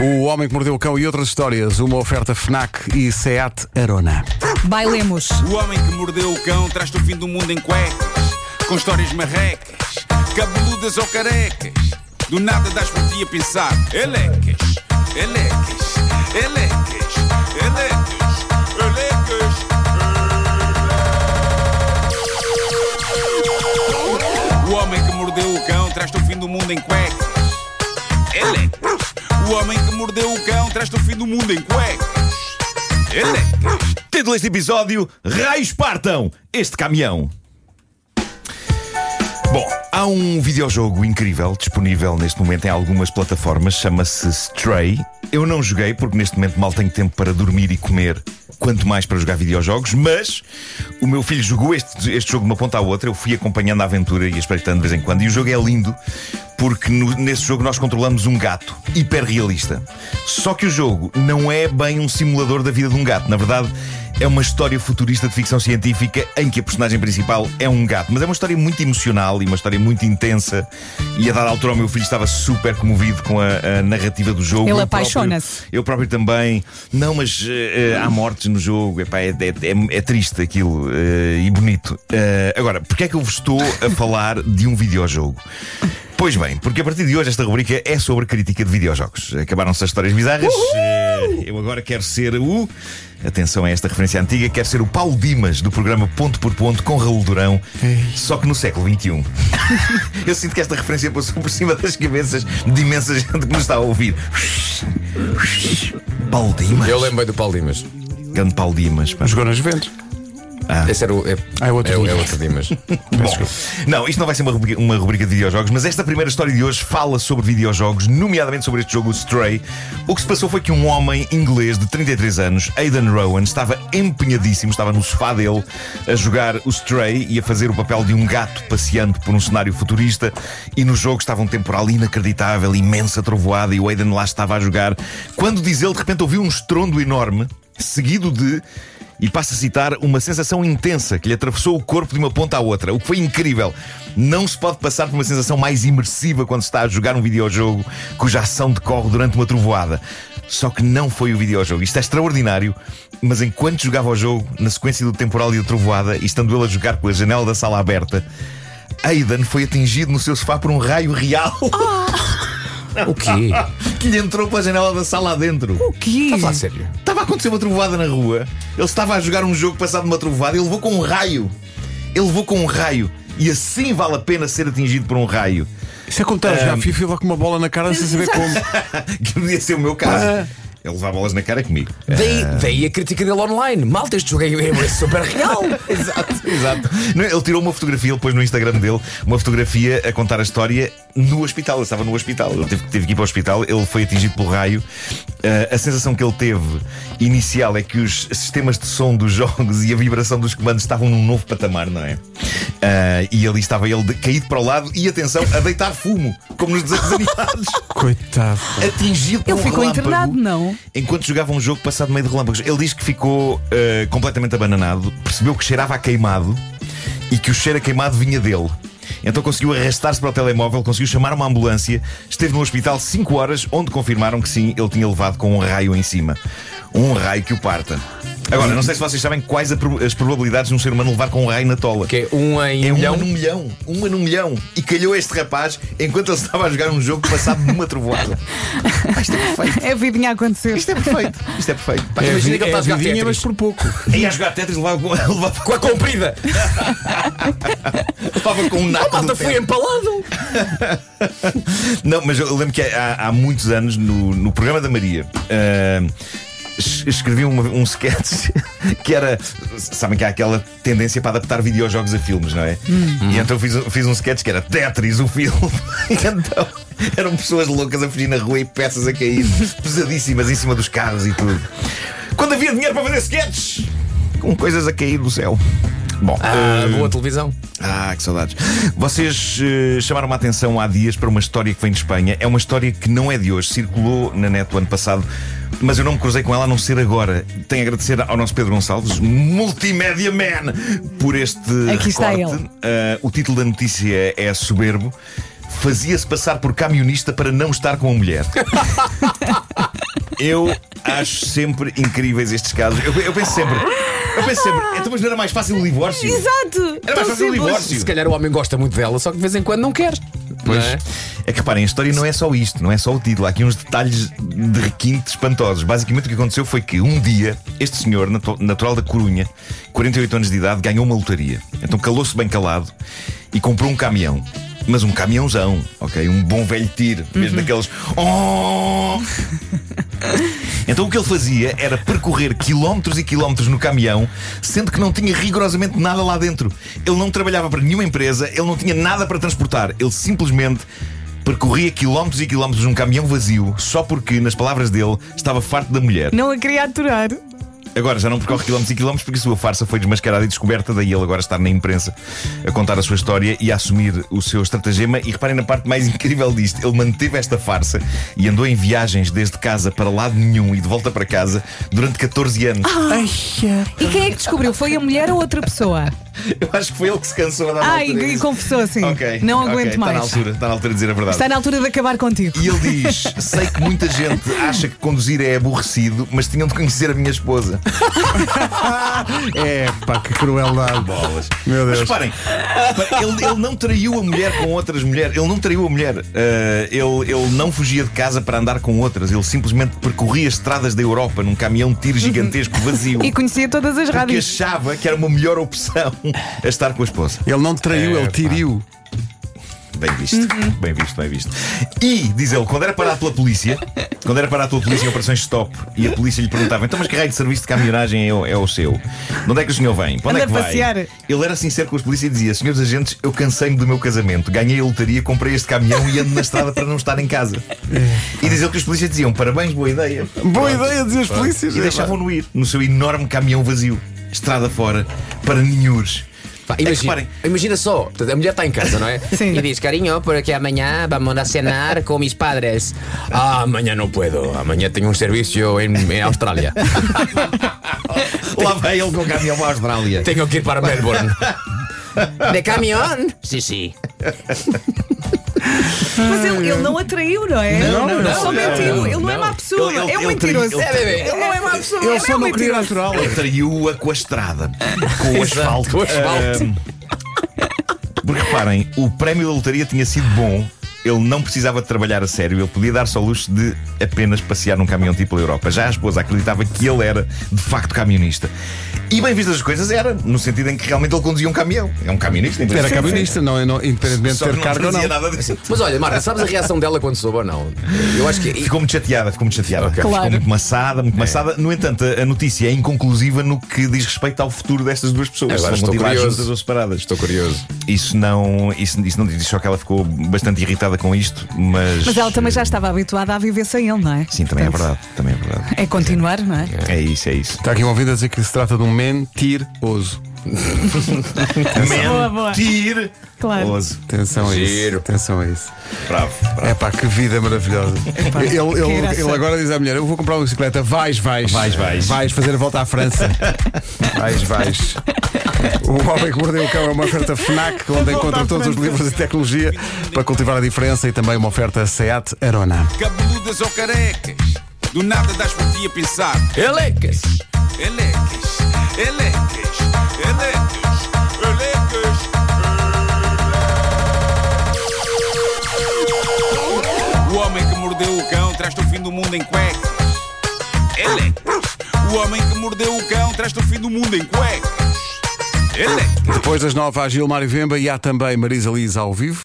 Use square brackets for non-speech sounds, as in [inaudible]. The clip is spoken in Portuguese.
O Homem que Mordeu o Cão e outras histórias, uma oferta FNAC e SEAT Arona. Bailemos. O homem que mordeu o cão traz-te o fim do mundo em cuecas, com histórias marrecas, cabeludas ou carecas. Do nada das por ti a pensar, elecas, elecas, elecas, elecas, elecas. O homem que mordeu o cão traz-te o fim do mundo em cuecas. O homem que mordeu o cão traz-te o fim do mundo em cuecas, elecas. Título deste episódio: Raios partam este caminhão. Bom, há um videojogo incrível disponível neste momento em algumas plataformas, chama-se Stray. Eu não joguei porque neste momento mal tenho tempo para dormir e comer, quanto mais para jogar videojogos, mas o meu filho jogou este, este jogo de uma ponta à outra, eu fui acompanhando a aventura e espreitando de vez em quando, e o jogo é lindo porque no- nesse jogo nós controlamos um gato hiperrealista. Só que o jogo não é bem um simulador da vida de um gato, na verdade. É uma história futurista de ficção científica em que a personagem principal é um gato. Mas é uma história muito emocional e uma história muito intensa. E a dada altura o meu filho estava super comovido com a, a narrativa do jogo. Ele apaixona-se. Eu próprio também. Não, mas eh, há mortes no jogo. Epá, é, é, é- é triste aquilo eh, e bonito. Eh, agora, porquê é que eu vos estou a falar de um videojogo? Pois bem, porque a partir de hoje esta rubrica é sobre crítica de videojogos. Acabaram-se as histórias bizarras. Eh, eu agora quero ser o. Atenção a esta referência antiga, quero ser o Paulo Dimas do programa Ponto por Ponto com Raul Durão, só que no século XXI. [laughs] eu sinto que esta referência passou por cima das cabeças de imensa gente que nos está a ouvir. Paulo Dimas? Eu lembrei do Paulo Dimas. Grande Paulo Dimas. pá. Jogou nas Juventus. Esse era o. É, Ah, é outro é, Dimas. é outro Dimas. [laughs] Bom, não, isto não vai ser uma rubrica, uma rubrica de videojogos, mas esta primeira história de hoje fala sobre videojogos, nomeadamente sobre este jogo o Stray. O que se passou foi que um homem inglês de 33 anos, Aidan Rowan, estava empenhadíssimo, estava no sofá dele a jogar o Stray e a fazer o papel de um gato passeando por um cenário futurista. E no jogo estava um temporal inacreditável, imensa trovoada, e o Aidan lá estava a jogar. Quando diz ele, de repente ouviu um estrondo enorme, seguido de. E passa a citar uma sensação intensa que lhe atravessou o corpo de uma ponta à outra, o que foi incrível. Não se pode passar por uma sensação mais imersiva quando se está a jogar um videojogo cuja ação decorre durante uma trovoada. Só que não foi o videojogo. Isto é extraordinário, mas enquanto jogava o jogo, na sequência do temporal e da trovoada, e estando ele a jogar com a janela da sala aberta, Aidan foi atingido no seu sofá por um raio real [laughs] O quê? que lhe entrou pela janela da sala adentro. O quê? Está a falar sério? Estava a acontecer uma trovoada na rua. Ele estava a jogar um jogo passado numa trovoada e ele levou com um raio. Ele levou com um raio. E assim vale a pena ser atingido por um raio. Isso é como estar a jogar FIFA com uma bola na cara sem saber [laughs] como. que podia ser o meu caso. Ah. Ele levar bolas na cara comigo. Daí, daí a crítica dele online. Malta, este jogo é, é super real. [laughs] Exato, exato. Não, Ele tirou uma fotografia, ele pôs no Instagram dele uma fotografia a contar a história no hospital. Ele estava no hospital, ele teve, teve que ir para o hospital, ele foi atingido pelo raio. Ah, a sensação que ele teve inicial é que os sistemas de som dos [laughs] jogos e a vibração dos comandos estavam num novo patamar, não é? Ah, e ali estava ele de- caído para o lado e atenção, a deitar fumo, como nos desenhos [laughs] animados, Coitado. atingido por Ele um ficou relâmpago internado, não? Enquanto jogava um jogo passado meio de relâmpagos. Ele diz que ficou eh, completamente abananado, percebeu que cheirava a queimado e que o cheiro a queimado vinha dele. Então conseguiu arrastar-se para o telemóvel, conseguiu chamar uma ambulância, esteve no hospital 5 horas, onde confirmaram que sim, ele tinha levado com um raio em cima. Um raio que o parta. Agora, não sei se vocês sabem quais a as probabilidades de um ser humano levar com um raio na tola. Que é um em É um uma milhão. num milhão, uma num milhão. E calhou este rapaz enquanto ele estava a jogar um jogo passado numa [laughs] trovoada. Pá, isto é perfeito. É a vidinha a acontecer. Isto é perfeito. Isto é perfeito. Pá, É, imagina vi- que ele está é a jogar vidinha, Tetris. mas por pouco. Ia [laughs] a jogar Tetris levava com, [laughs] levava, Com a comprida. levava com um A naco malta do foi Tetris. empalado. Não, mas eu lembro que há, há muitos anos, no, no programa da Maria. ah, Escrevi uma- um sketch [laughs] que era. Sabem que há aquela tendência para adaptar videojogos a filmes, não é? E então fiz, um- fiz um sketch que era Tetris, o filme. [laughs] E então eram pessoas loucas a fugir na rua e peças a cair, pesadíssimas em cima dos carros e tudo. Quando havia dinheiro para fazer sketches, com coisas a cair do céu. Bom, Ah, ah, boa televisão. ah, que saudades. Vocês eh, chamaram a atenção há dias para uma história que vem de Espanha. É uma história que não é de hoje, circulou na net o ano passado, mas eu não me cruzei com ela a não ser agora. Tenho a agradecer ao nosso Pedro Gonçalves, Multimédia Man, por este Aqui está recorte. ele. Ah, o título da notícia é soberbo. fazia-se passar por camionista para não estar com a mulher. [laughs] Eu acho sempre incríveis estes casos. Eu, eu penso sempre. Eu penso sempre, então, mas não era mais fácil o divórcio? Exato! Era mais fácil o divórcio. Se calhar o homem gosta muito dela, só que de vez em quando não quer. Pois. É? É que reparem, a história não é só isto, não é só o título. Há aqui uns detalhes de requinte espantosos. Basicamente o que aconteceu foi que um dia este senhor, natu- natural da Corunha, 48 anos de idade, ganhou uma lotaria. Então calou-se bem calado e comprou um caminhão. Mas um caminhãozão, ok? Um bom velho tiro, mesmo daqueles. Oh! [laughs] Então o que ele fazia era percorrer quilómetros e quilómetros no caminhão, sendo que não tinha rigorosamente nada lá dentro. Ele não trabalhava para nenhuma empresa, ele não tinha nada para transportar. Ele simplesmente percorria quilómetros e quilómetros num caminhão vazio, só porque, nas palavras dele, estava farto da mulher. Não a queria aturar. Agora já não percorre quilómetros e quilómetros porque a sua farsa foi desmascarada e descoberta, daí ele agora estar na imprensa a contar a sua história e a assumir o seu estratagema. E reparem na parte mais [laughs] incrível disto: ele manteve esta farsa e andou em viagens desde casa para lado nenhum e de volta para casa durante 14 anos. E quem é que descobriu? Foi a mulher ou outra pessoa? Eu acho que foi ele que se cansou a dar Ai, altura e confessou assim. Ok, Não ok, aguento está mais. Na altura, está na altura de dizer a verdade. Está na altura de acabar contigo. E ele diz: Sei que muita gente acha que conduzir é aborrecido, mas tinham de conhecer a minha esposa. [laughs] É, pá, que crueldade. Bolas. Meu Mas Deus. reparem, pá, ele, ele não traiu a mulher com outras mulheres. Ele não traiu a mulher. Uh, ele, ele não fugia de casa para andar com outras. Ele simplesmente percorria as estradas da Europa num caminhão de tiro gigantesco vazio. E conhecia todas as Porque rádios. achava que era uma melhor opção [laughs] a estar com a esposa. Ele não te traiu, É, ele tiriu. Bem visto, bem visto, bem visto. E, diz ele, quando era parado pela polícia, quando era parado pela polícia em operações stop, e a polícia lhe perguntava: então, mas que raio de serviço de caminhonagem é, o- é o seu? De onde é que o senhor vem? Para onde Anda é que vai? passear. Ele era sincero com os polícias e dizia: senhores agentes, eu cansei-me do meu casamento, ganhei a lotaria, comprei este caminhão e ando na estrada para não estar em casa. E diz ele que os polícias diziam: parabéns, boa ideia. Boa Pronto. ideia, diziam os polícias. E deixavam-no ir no seu enorme caminhão vazio, estrada fora, para ninhures. Pá, É que imagina, imagina só, a mulher está em casa, não é? [laughs] Sim. E diz, carinho, porque amanhã vamos a cenar com mis padres. Ah, [laughs] amanhã não puedo, amanhã tenho um serviço em, em Austrália. [laughs] Lá vai ele com o caminhão para a Austrália. tenho que ir para Melbourne. ¿De camión? Sí, sí. Mas ele, ele não atraiu, não é? Não, não, não, Só não, mentiu. não, ele não é má pessoa. Ele- ele- é um ele mentiroso. ele- É, bebê. Ele não é má pessoa. Ele é só um não queria natural. Ele traiu-a com a estrada, com o asfalto. com o asfalto. Ahm, porque reparem, o prémio da lotaria tinha sido bom. Ele não precisava de trabalhar a sério, ele podia dar-se ao luxo de apenas passear num caminhão tipo pela Europa. Já a esposa acreditava que ele era de facto camionista. E bem vistas as coisas, era, no sentido em que realmente ele conduzia um caminhão. É um camionista, Era camionista, não, não, independentemente de ter não cargo ou não. nada disso. Mas olha, Marta, sabes a reação dela quando soube ou não? Eu acho que. Ficou muito chateada, ficou muito chateada. Ok. Ficou Claro. muito maçada, muito maçada. No entanto, a, notícia é inconclusiva no que diz respeito ao futuro destas duas pessoas. Agora estou curioso. juntas ou separadas. Estou curioso. Isso não, isso, isso não diz só que ela ficou bastante irritada com isto, mas. Mas ela também já estava habituada a viver sem ele, não é? Sim, também é Portanto, verdade. Também é verdade. É continuar, não é? É isso, é isso. Está aqui um ouvido a dizer que se trata de um mentiroso. [laughs] Boa, boa. Mentir! Claro. Oso. Atenção a isso. Giro. Atenção a isso. Bravo, bravo. É pá, que vida maravilhosa. ele, ele, graça. ele agora diz à mulher: Eu vou comprar uma bicicleta. Vais, vais. Vais, vais. Vais fazer a volta à França. [laughs] vais, vais. [laughs] O Homem que Mordeu o Cão é uma oferta Fnac, onde encontra todos os livros de tecnologia para cultivar a diferença e também uma oferta SEAT Arona. Cabeludas ou carecas, do nada das por ti a pensar. Elecas! Elecas, elecas, elecas, elecas. O homem que mordeu o cão traz-te o fim do mundo em cuecas. Elecas. O homem que mordeu o cão traz-te o fim do mundo em cuecas. Elecas. Depois das nove há Gilmar e Vemba e há também Marisa Liz ao vivo.